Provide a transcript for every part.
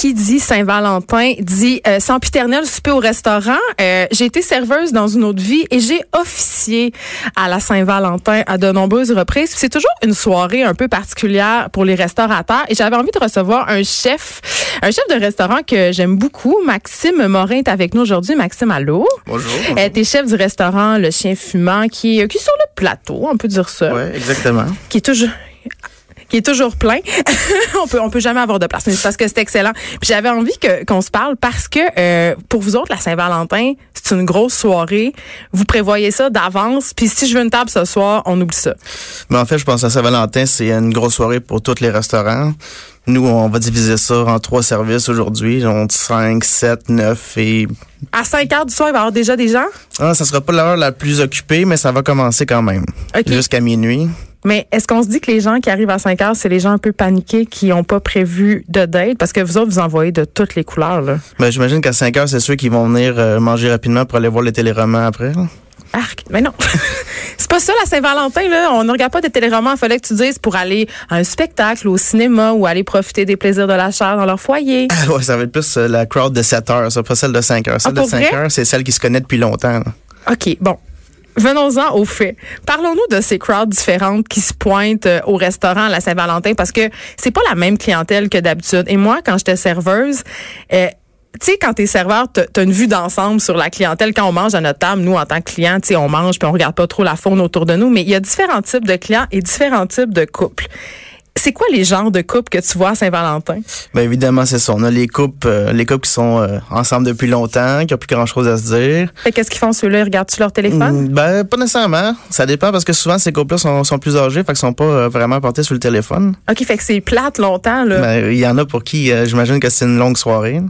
Qui dit Saint-Valentin dit euh, sempiternel souper au restaurant. Euh, j'ai été serveuse dans une autre vie et j'ai officié à la Saint-Valentin à de nombreuses reprises. C'est toujours une soirée un peu particulière pour les restaurateurs et j'avais envie de recevoir un chef, un chef de restaurant que j'aime beaucoup. Maxime Morin est avec nous aujourd'hui. Maxime, allô? Bonjour. Euh, T'es chef du restaurant Le Chien Fumant qui, qui est sur le plateau, on peut dire ça. Oui, exactement. Qui est toujours qui est toujours plein. on peut on peut jamais avoir de place, mais c'est parce que c'est excellent. Puis j'avais envie que qu'on se parle parce que euh, pour vous autres la Saint-Valentin, c'est une grosse soirée. Vous prévoyez ça d'avance. Puis si je veux une table ce soir, on oublie ça. Mais en fait, je pense à Saint-Valentin, c'est une grosse soirée pour tous les restaurants. Nous, on va diviser ça en trois services aujourd'hui. Donc 5, 7, 9 et... À 5 heures du soir, il va y avoir déjà des gens? Ah, ça sera pas l'heure la plus occupée, mais ça va commencer quand même. Jusqu'à minuit. Mais est-ce qu'on se dit que les gens qui arrivent à 5 heures, c'est les gens un peu paniqués qui n'ont pas prévu de date? Parce que vous autres, vous envoyez de toutes les couleurs, là. Ben, j'imagine qu'à 5 heures, c'est ceux qui vont venir euh, manger rapidement pour aller voir les téléromans après. là. Arc. Mais non. c'est pas ça, la Saint-Valentin, là. On ne regarde pas des téléromans. Il fallait que tu dises pour aller à un spectacle, au cinéma ou aller profiter des plaisirs de la chair dans leur foyer. Ah ouais, ça va être plus euh, la crowd de 7 heures, ça, pas celle de 5 heures. Celle Ah, de pour 5 vrai? heures, c'est celle qui se connaît depuis longtemps. là. OK, bon. Venons-en aux faits. Parlons-nous de ces crowds différentes qui se pointent euh, au restaurant à la Saint-Valentin parce que c'est pas la même clientèle que d'habitude. Et moi, quand j'étais serveuse, euh, tu sais, quand t'es serveur, t'as as une vue d'ensemble sur la clientèle. Quand on mange à notre table, nous, en tant que clients, tu sais, on mange puis on regarde pas trop la faune autour de nous. Mais il y a différents types de clients et différents types de couples. C'est quoi les genres de couples que tu vois à Saint-Valentin? Ben évidemment, c'est ça. On a les couples, euh, les couples qui sont euh, ensemble depuis longtemps, qui ont plus grand chose à se dire. Fait qu'est-ce qu'ils font ceux-là? Ils regardent-tu leur téléphone? Mm, Ben pas nécessairement. Ça dépend parce que souvent ces couples-là sont, sont plus âgés, fait qu'ils sont pas euh, vraiment portés sur le téléphone. OK, fait que c'est plate longtemps, là. Ben il y en a pour qui, j'imagine que c'est une longue soirée.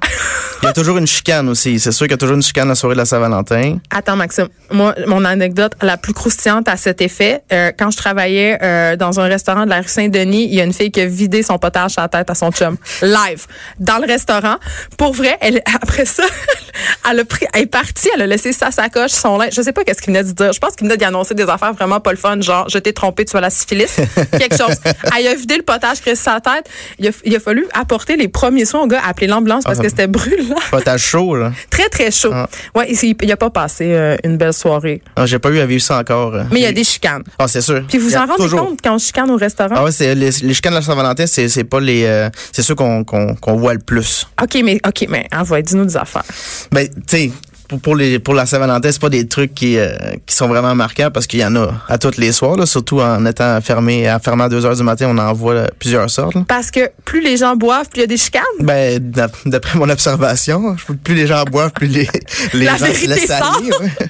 Il y a toujours une chicane aussi. C'est sûr qu'il y a toujours une chicane la soirée de la Saint-Valentin. Attends, Maxime. Moi, mon anecdote la plus croustillante à cet effet, quand je travaillais dans un restaurant de la rue Saint-Denis, il y a une fille qui a vidé son potage à la tête à son chum. Live. Dans le restaurant. Pour vrai, elle, après ça, elle, a pris, elle est partie, elle a laissé sa sacoche, son linge. Je sais pas qu'est-ce qu'il venait de dire. Je pense qu'il venait d'y annoncer des affaires vraiment pas le fun, genre, je t'ai trompé, tu as la syphilis. Quelque chose. Elle a vidé le potage qui sa tête. Il a, il a fallu apporter les premiers soins au gars, appeler l'ambulance parce Ah. que c'était brûlant. Potage chaud, là. Très, très chaud. Ah. Ouais, il, il a pas passé euh, une belle soirée. Ah, J'ai pas eu à vivre ça encore. euh. Mais il y a des chicanes. Ah, c'est sûr. Puis vous en rendez toujours. compte quand on chicane au restaurant? Ah ouais, c'est les, les chicanes de la Saint-Valentin, c'est c'est pas les euh, c'est ceux qu'on qu'on qu'on voit le plus. OK, mais OK, mais envoie, dis-nous des affaires. Ben, tu sais, pour, pour les pour la Saint-Valentin, c'est pas des trucs qui euh, qui sont vraiment marquants parce qu'il y en a à tous les soirs, là, surtout en étant fermé à fermé à 2 heures du matin, on en voit là, plusieurs sortes. là. Parce que plus les gens boivent, plus il y a des chicanes? Ben, d'ap- d'après mon observation, plus les gens boivent, plus les, les La gens se vérité laissent sort. aller. ouais.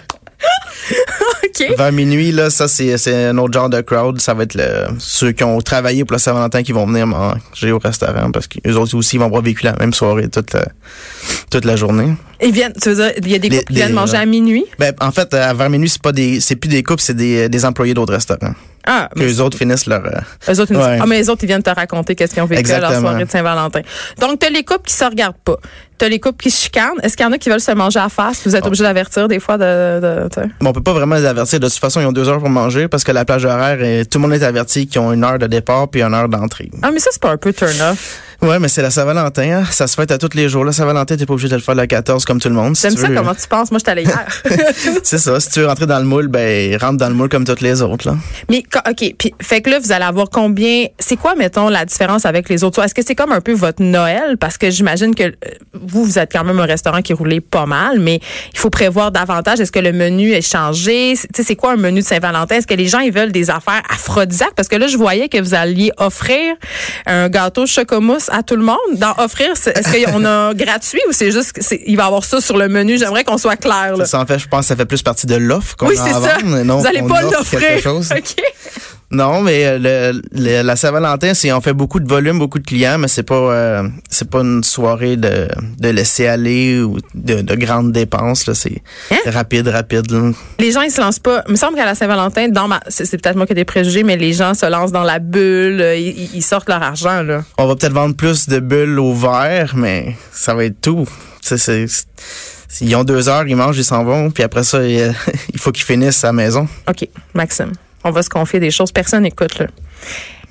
OK. Vers minuit, là, ça, c'est c'est un autre genre de crowd. Ça va être le, ceux qui ont travaillé pour la Saint-Valentin qui vont venir manger au restaurant parce qu'eux autres aussi, ils vont avoir vécu la même soirée toute la, toute la journée. Ils viennent, tu veux dire, il y a des Les- couples qui viennent manger euh, à minuit? Ben, en fait, à vers minuit, c'est pas des, c'est plus des couples, c'est des, des employés d'autres restaurants. Ah, Que mais les autres finissent leur, euh, eux autres, Ouais. ah, mais les autres, ils viennent te raconter qu'est-ce qu'ils ont vécu à leur soirée de Saint-Valentin. Donc, t'as les couples qui se regardent pas. T'as les couples qui se chicanent. Est-ce qu'il y en a qui veulent se manger à face? Vous êtes Oh. obligé d'avertir des fois de, de, sais. Bon, on peut pas vraiment les avertir. De toute façon, ils ont deux heures pour manger parce que la plage horaire, est- tout le monde est averti qu'ils ont une heure de départ puis une heure d'entrée. Ah, mais ça, c'est pas un peu turn-off. Ouais, mais c'est la Saint-Valentin, hein. Ça se fête à tous les jours. La Saint-Valentin, t'es pas obligé de le faire le 14 comme tout le monde. Si J'aime ça veux- comment tu penses? Moi, je t'allais hier. C'est ça. Si tu veux rentrer dans le moule, ben, rentre dans le moule comme toutes les autres, là. Mais OK, puis fait que là vous allez avoir combien c'est quoi mettons la différence avec les autres? Est-ce que c'est comme un peu votre Noël? Parce que j'imagine que euh, vous vous êtes quand même un restaurant qui roulait pas mal mais il faut prévoir davantage est-ce que le menu est changé? Tu sais c'est quoi un menu de Saint-Valentin? Est-ce que les gens ils veulent des affaires aphrodisiaques? Parce que là je voyais que vous alliez offrir un gâteau chocomousse à tout le monde. Dans offrir? Est-ce qu'on a gratuit ou c'est juste il va y avoir ça sur le menu? J'aimerais qu'on soit clair là. Ça, en fait, je pense que ça fait plus partie de l'offre qu'on Oui, a à ça. vendre, et non? Vous allez qu'on pas l'offrir. OK. Non, mais euh, le, le- la Saint-Valentin, c'est on fait beaucoup de volume, beaucoup de clients, mais c'est pas euh, c'est pas une soirée de, de laisser aller ou de, de grandes dépenses. Là, c'est Hein? rapide, rapide. là. les gens ils se lancent pas. Il me semble qu'à la Saint-Valentin, dans ma, c'est, peut-être moi qui ai des préjugés, mais les gens se lancent dans la bulle, euh, ils, ils sortent leur argent là. On va peut-être vendre plus de bulles au verre, mais ça va être tout. c'est, ils ont deux heures, ils mangent, ils s'en vont, puis après ça, il, il faut qu'ils finissent à la maison. OK, Maxime, on va se confier des choses. Personne n'écoute, là.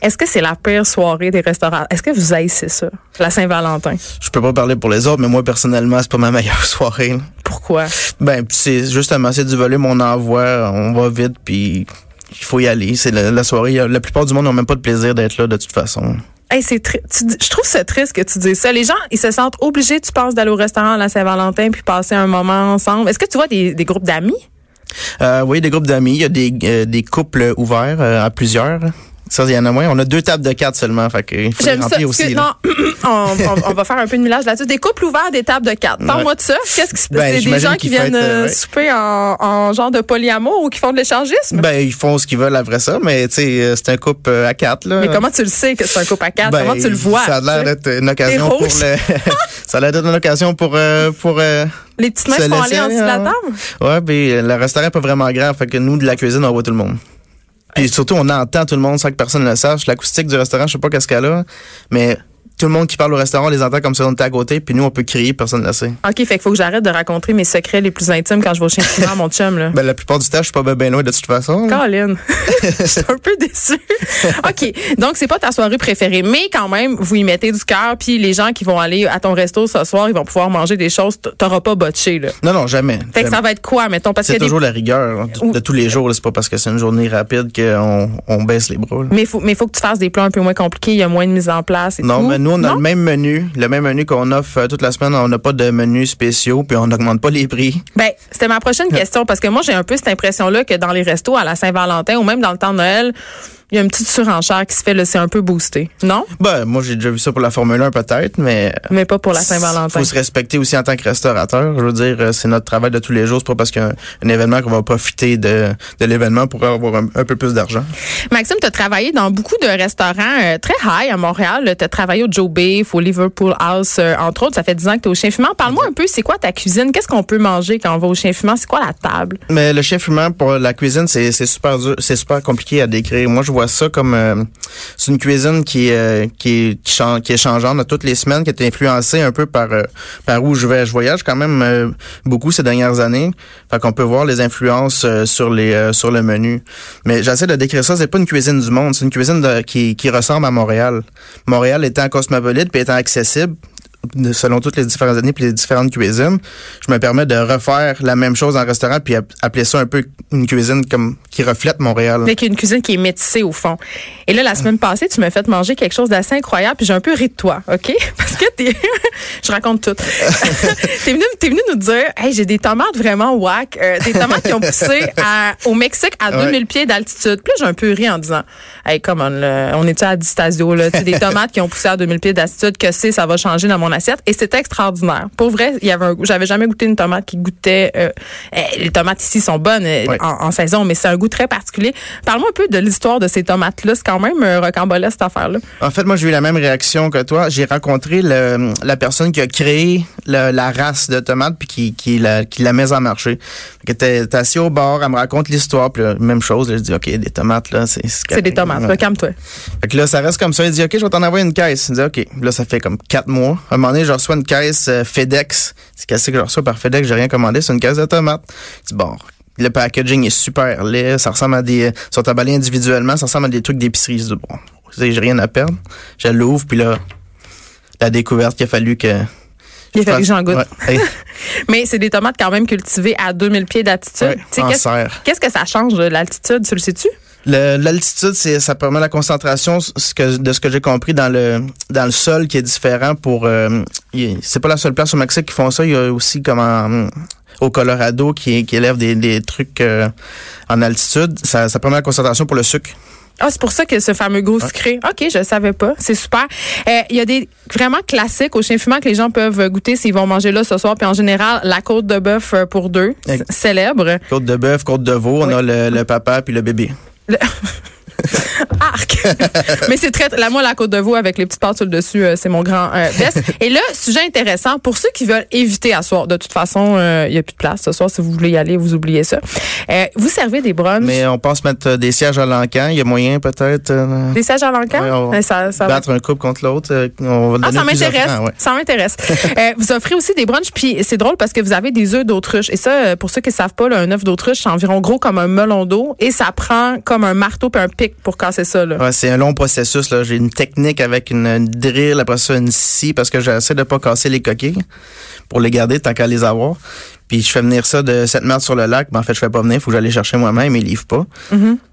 Est-ce que c'est la pire soirée des restaurants? Est-ce que vous haïssez ça, la Saint-Valentin? Je peux pas parler pour les autres, mais moi, personnellement, c'est pas ma meilleure soirée. là. Pourquoi? Ben, c'est justement, c'est du volume, on envoie, on va vite, puis il faut y aller. C'est la, la soirée. La plupart du monde n'ont même pas de plaisir d'être là, de toute façon. Hey, c'est je trouve ça triste que tu dises ça. Les gens, ils se sentent obligés, tu penses, d'aller au restaurant à la Saint-Valentin puis passer un moment ensemble. Est-ce que tu vois des, des groupes d'amis? Euh, oui, des groupes d'amis, il y a des, euh, couples ouverts euh, à plusieurs. Ça, il y en a moins. On a deux tables de quatre seulement, fait que faut J'aime ça. que- aussi. non, on, on- on va faire un peu de millage là-dessus. Des couples ouverts, des tables de quatre. Parle-moi de ça. Qu'est-ce qui se passe? Ben, c'est des gens qui viennent euh, euh, ouais. souper en, en genre de polyamour ou qui font de l'échangisme? Ben, ils font ce qu'ils veulent après ça, mais tu sais, euh, c'est un couple à quatre, là. Mais comment tu le sais que c'est un couple à quatre? Ben, comment tu le vois? Ça a l'air d'être une occasion pour le. ça a l'air d'être une occasion pour euh, pour. euh, Les petites mains se font aller en dessous de la table? Ouais, euh, le restaurant est pas vraiment grand, fait que nous de la cuisine on voit tout le monde. Puis surtout on entend tout le monde sans que personne ne le sache. L'acoustique du restaurant, je sais pas qu'est-ce qu'elle a, mais tout le monde qui parle au restaurant, on les entend comme si on était à côté, puis nous on peut crier, personne ne le sait. OK, fait qu'il faut que j'arrête de raconter mes secrets les plus intimes quand je vais au chien à mon chum, là. Ben la plupart du temps, je suis pas ben loin de toute façon. là. Colin, je suis un peu déçue. OK, donc c'est pas ta soirée préférée, mais quand même, vous y mettez du cœur, puis les gens qui vont aller à ton resto ce soir, ils vont pouvoir manger des choses, t'auras pas botché, là. Non non, jamais. Fait que ça va être quoi, mettons, parce C'est des... toujours la rigueur hein, de, de tous les jours. C'est pas parce que c'est une journée rapide qu'on on baisse les bras. là. Mais faut, mais faut que tu fasses des plats un peu moins compliqués, il y a moins de mise en place et Non, tout. mais nous, on a Non? le même menu. Le même menu qu'on offre euh, toute la semaine. On n'a pas de menu spéciaux, puis on n'augmente pas les prix. Ben, c'était ma prochaine question parce que moi, j'ai un peu cette impression-là que dans les restos à la Saint-Valentin ou même dans le temps de Noël, il y a une petite surenchère qui se fait, là, c'est un peu boosté. Non? Ben, moi, j'ai déjà vu ça pour la Formule 1, peut-être, mais... euh, Mais pas pour la Saint-Valentin. faut se respecter aussi en tant que restaurateur. Je veux dire, euh, c'est notre travail de tous les jours. C'est pas parce qu'il y a un, événement qu'on va profiter de, de l'événement pour avoir un, un peu plus d'argent. Maxime, tu as travaillé dans beaucoup de restaurants euh, très high à Montréal. Tu as travaillé au Joe Beef, au Liverpool House, euh, entre autres. Ça fait 10 ans que tu es au chien fumant. Parle-moi un peu, c'est quoi ta cuisine? Qu'est-ce qu'on peut manger quand on va au chien fumant? C'est quoi la table? Mais le chef humain pour la cuisine, c'est c'est super dur, c'est super compliqué à décrire. Moi, je vois ça comme euh, c'est une cuisine qui euh, est chan- qui est changeante toutes les semaines, qui est influencée un peu par euh, par où je vais. Je voyage quand même euh, beaucoup ces dernières années, fait qu'on peut voir les influences euh, sur les euh, sur le menu. Mais j'essaie de décrire ça. C'est pas une cuisine du monde, c'est une cuisine qui qui ressemble à Montréal. Montréal étant cosmopolite puis étant accessible selon toutes les différentes années puis les différentes cuisines, je me permets de refaire la même chose en restaurant puis app- appeler ça un peu une cuisine comme qui reflète Montréal. Avec une cuisine qui est métissée au fond. Et là, la semaine passée, tu m'as fait manger quelque chose d'assez incroyable, puis j'ai un peu ri de toi, OK? Parce que t'es... je raconte tout. t'es venu, t'es venu nous dire, hey, j'ai des tomates vraiment whack, euh, des tomates qui ont poussé à- au Mexique à Ouais. 2000 pieds d'altitude. Puis là, j'ai un peu ri en disant, hey, come on, là, on est-tu à Distasio, là? Tu sais, des tomates qui ont poussé à 2000 pieds d'altitude, que c'est, ça va changer dans mon assiette. Et c'était extraordinaire. Pour vrai, il y avait. J'avais jamais goûté une tomate qui goûtait, euh, eh, les tomates ici sont bonnes euh, Ouais. en, en saison, mais c'est un goût très particulier. Parle-moi un peu de l'histoire de ces tomates-là. C'est quand même euh, rocambolesque, cette affaire-là. En fait, moi, j'ai eu la même réaction que toi. J'ai rencontré le, la personne qui a créé le- la race de tomates puis qui, qui, la, qui la met en marché. Fait que t'es, assis au bord, elle me raconte l'histoire, puis là, même chose. là, je dis, OK, des tomates, là, c'est... C'est des tomates. Là, Calme-toi. Fait que là, ça reste comme ça. Il dit, OK, je vais t'en envoyer une caisse. Il dit, OK. Là, ça fait comme quatre mois. À un moment donné, je reçois une caisse euh, FedEx. C'est qu'est-ce que je reçois par FedEx? J'ai rien commandé. C'est une caisse de tomates. Je dis, bon, le packaging est super laid. Ça ressemble à des, ils sont emballés individuellement. Ça ressemble à des trucs d'épicerie. Je bon, j'ai rien à perdre. Je l'ouvre, puis là, la découverte qu'il a fallu que... Il a fallu que j'en goûte. Ouais. Hey, Mais c'est des tomates quand même cultivées à 2000 pieds d'altitude. ouais, Qu'est-ce que ça change de l'altitude? Tu le sais-tu? L'altitude, c'est ça permet la concentration ce que, de ce que j'ai compris dans le dans le sol qui est différent pour euh, c'est pas la seule place au Mexique qui font ça, il y a aussi comme en- au Colorado qui, qui élève des, des trucs euh, en altitude, ça, ça permet la concentration pour le sucre. Ah, c'est pour ça que ce fameux goût sucré. OK, je savais pas. C'est super. Euh, Il y a des vraiment classiques au chien fumant que les gens peuvent goûter s'ils vont manger là ce soir. Puis en général, la côte de bœuf euh, pour deux, célèbre. Côte de bœuf, côte de veau, on a le, le papa puis le bébé. Le- Arc! Mais c'est très, la moi, la côte de veau avec les petites pâtes sur le dessus, euh, c'est mon grand euh, best. Et là, sujet intéressant, pour ceux qui veulent éviter à soir, de toute façon, euh, il y a plus de place ce soir. Si vous voulez y aller, vous oubliez ça. Euh, vous servez des brunchs. Mais on pense mettre euh, des sièges à l'encan. Il y a moyen peut-être euh, des sièges à l'encan? Ouais, on va Euh, ça, ça va battre un couple contre l'autre. euh, on va Ah, ça m'intéresse. ouais. Ça m'intéresse. Euh, vous offrez aussi des brunchs, puis c'est drôle parce que vous avez des œufs d'autruche. Et ça, euh, pour ceux qui ne savent pas, là, un œuf d'autruche, c'est environ gros comme un melon d'eau et ça prend comme un marteau puis un pic pour casser ça. C'est un long processus. là. J'ai une technique avec une, une drill, après ça une scie, parce que j'essaie de pas casser les coquilles pour les garder tant qu'à les avoir. Puis je fais venir ça de cette merde sur le lac. Mais en fait, je fais pas venir. Faut que j'aille chercher moi-même. Ils livrent pas.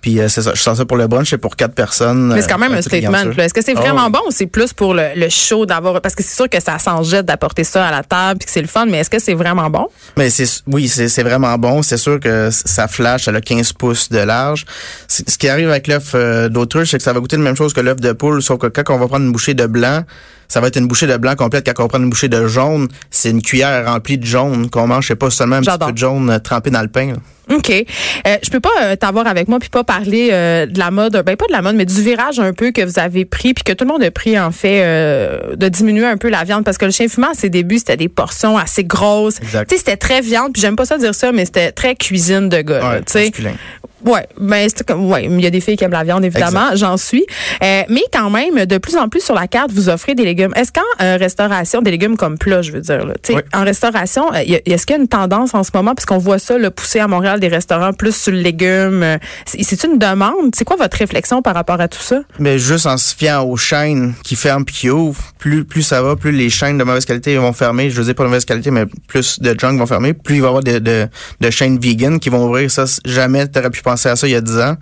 Puis euh, c'est ça. Je sens ça pour le brunch. C'est pour quatre personnes. Mm-hmm. Mais c'est quand même euh, un statement. Est-ce que c'est Ah vraiment bon ou c'est plus pour le, le show d'avoir... Parce que c'est sûr que ça s'en jette d'apporter ça à la table puis que c'est le fun, mais est-ce que c'est vraiment bon? Mais c'est oui, c'est c'est vraiment bon. C'est sûr que ça flash, ça a 15 pouces de large. Ce qui arrive avec l'œuf euh, d'autruche, c'est que ça va goûter la même chose que l'œuf de poule, sauf que quand on va prendre une bouchée de blanc, ça va être une bouchée de blanc complète. Quand on prend une bouchée de jaune, c'est une cuillère remplie de jaune qu'on mange. C'est pas seulement un petit peu de jaune euh, trempé dans le pain. là. OK. Euh, je peux pas euh, t'avoir avec moi puis pas parler euh, de la mode, ben pas de la mode, mais du virage un peu que vous avez pris puis que tout le monde a pris en fait de diminuer un peu la viande parce que le chien fumant à ses débuts c'était des portions assez grosses. Tu sais c'était très viande puis j'aime pas ça dire ça mais c'était très cuisine de gars. Ouais, tu sais. Ouais, ben c'est comme ouais, il y a des filles qui aiment la viande évidemment, j'en suis. Euh, mais quand même, de plus en plus sur la carte, vous offrez des légumes. Est-ce qu'en euh, restauration, des légumes comme plat, je veux dire, là, Oui. en restauration, euh, est-ce qu'il y a une tendance en ce moment, parce qu'on voit ça le pousser à Montréal des restaurants plus sur le légume, c'est une demande? C'est quoi votre réflexion par rapport à tout ça? Mais juste en se fiant aux chaînes qui ferment puis qui ouvrent, plus, plus ça va, plus les chaînes de mauvaise qualité vont fermer. Je veux dire pas de mauvaise qualité, mais plus de junk vont fermer. Plus il va y avoir de, de, de chaînes vegan qui vont ouvrir. Ça, jamais t'aurais pu penser à ça il y a 10 ans.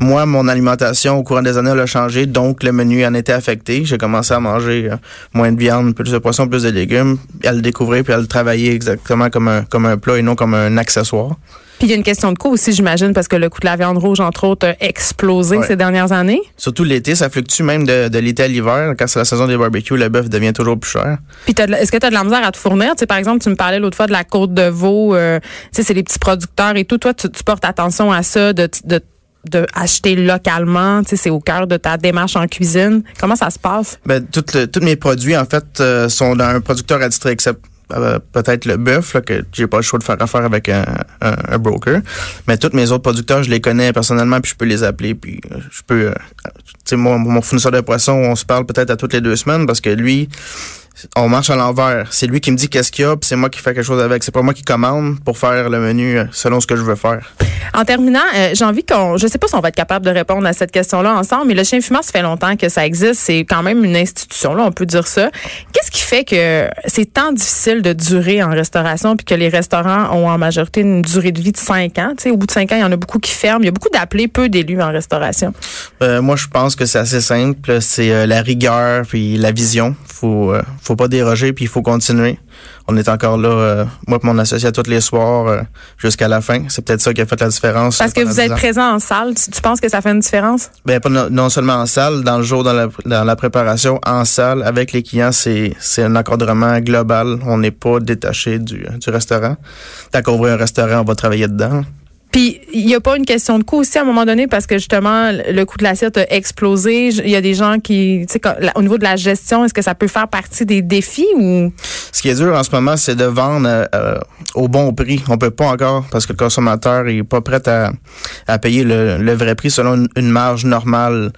Moi, mon alimentation au courant des années elle a changé, donc le menu en était affecté. J'ai commencé à manger euh, moins de viande, plus de poisson, plus de légumes, à le découvrir puis à le travailler exactement comme un, comme un plat et non comme un accessoire. Puis il y a une question de coût aussi, j'imagine, parce que le coût de la viande rouge, entre autres, a explosé Ouais. ces dernières années. Surtout l'été, ça fluctue même de, de l'été à l'hiver. Quand c'est la saison des barbecues, le bœuf devient toujours plus cher. Puis est-ce que tu as de la misère à te fournir? Tu sais, par exemple, tu me parlais l'autre fois de la côte de veau, euh, tu sais, c'est les petits producteurs et tout. Toi, tu, tu portes attention à ça, de, de, de acheter localement. Tu sais, c'est au cœur de ta démarche en cuisine. Comment ça se passe? Ben, tous mes produits, en fait, euh, sont d'un producteur attitré, except euh, peut-être le bœuf, que j'ai pas le choix de faire affaire avec un, un, un broker. Mais tous mes autres producteurs, je les connais personnellement, puis je peux les appeler, puis euh, je peux... euh, tu sais, mon, mon fournisseur de poissons, on se parle peut-être à toutes les deux semaines, parce que lui, on marche à l'envers. C'est lui qui me dit qu'est-ce qu'il y a, puis c'est moi qui fais quelque chose avec. C'est pas moi qui commande pour faire le menu euh, selon ce que je veux faire. En terminant, euh, j'ai envie qu'on, je sais pas si on va être capable de répondre à cette question-là ensemble, mais le chien fumant, ça fait longtemps que ça existe. C'est quand même une institution, là, on peut dire ça. Qu'est-ce qui fait que c'est tant difficile de durer en restauration puis que les restaurants ont en majorité une durée de vie de 5 ans? Tu sais, au bout de 5 ans, il y en a beaucoup qui ferment. Il y a beaucoup d'appelés, peu d'élus en restauration. Euh, moi, je pense que c'est assez simple. C'est euh, la rigueur puis la vision. Faut, euh, faut pas déroger puis il faut continuer. On est encore là, euh, moi et mon associé à tous les soirs euh, jusqu'à la fin. C'est peut-être ça qui a fait la différence. Parce que vous 10 êtes présent en salle. Tu, tu penses que ça fait une différence? Ben, pas non, non seulement en salle, dans le jour, dans la, dans la préparation, en salle, avec les clients, c'est, c'est un encadrement global. On n'est pas détaché du, du restaurant. Tant qu'on ouvre un restaurant, on va travailler dedans. Puis, il n'y a pas une question de coût aussi à un moment donné parce que justement, le coût de l'assiette a explosé. Il y a des gens qui, tu sais, au niveau de la gestion, est-ce que ça peut faire partie des défis ou? Ce qui est dur en ce moment, c'est de vendre euh, euh, au bon prix. On peut pas encore parce que le consommateur est pas prêt à, à payer le, le vrai prix selon une marge normale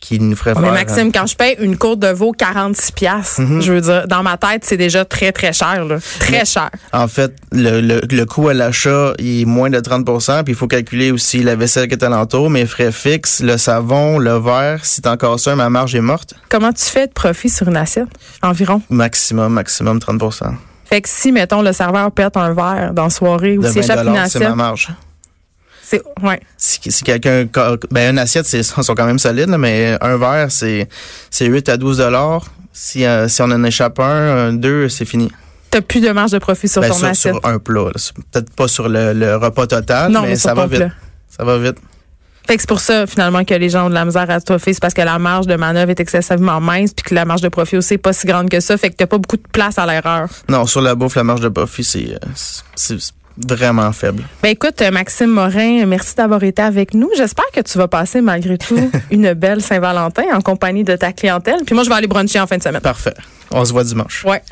qui nous ferait Mais faire. Maxime, quand je paye une côte de veau 46 piastres, Mhm. je veux dire, dans ma tête, c'est déjà très, très cher, là. Très Mais- cher. En fait, le, le, le coût à l'achat est moins de 30% puis il faut calculer aussi la vaisselle qui est alentour, mes frais fixes, le savon, le verre. Si t'en casses un, ma marge est morte. Comment tu fais de profit sur une assiette? Environ. Maximum, maximum 30% Fait que si, mettons, le serveur pète un verre dans la soirée ou s'échappe 20 une c'est assiette, ma marge. C'est, ouais. si, si quelqu'un ben une assiette c'est sont quand même solides là, mais un verre c'est c'est 8 à 12 dollars si euh, si on en échappe un, deux c'est fini T'as plus de marge de profit sur Ben, ton sur, assiette. sur un plat peut-être pas sur le, le repas total non, mais, mais ça va vite plat. ça va vite Fait que c'est pour ça, finalement, que les gens ont de la misère à toffer. C'est parce que la marge de manœuvre est excessivement mince, puis que la marge de profit aussi est pas si grande que ça. Fait que t'as pas beaucoup de place à l'erreur. non sur la bouffe la marge de profit c'est euh, c'est vraiment faible. Ben écoute, Maxime Morin, merci d'avoir été avec nous. J'espère que tu vas passer malgré tout une belle Saint-Valentin en compagnie de ta clientèle. Puis moi, je vais aller bruncher en fin de semaine. Parfait. On se voit dimanche. Ouais.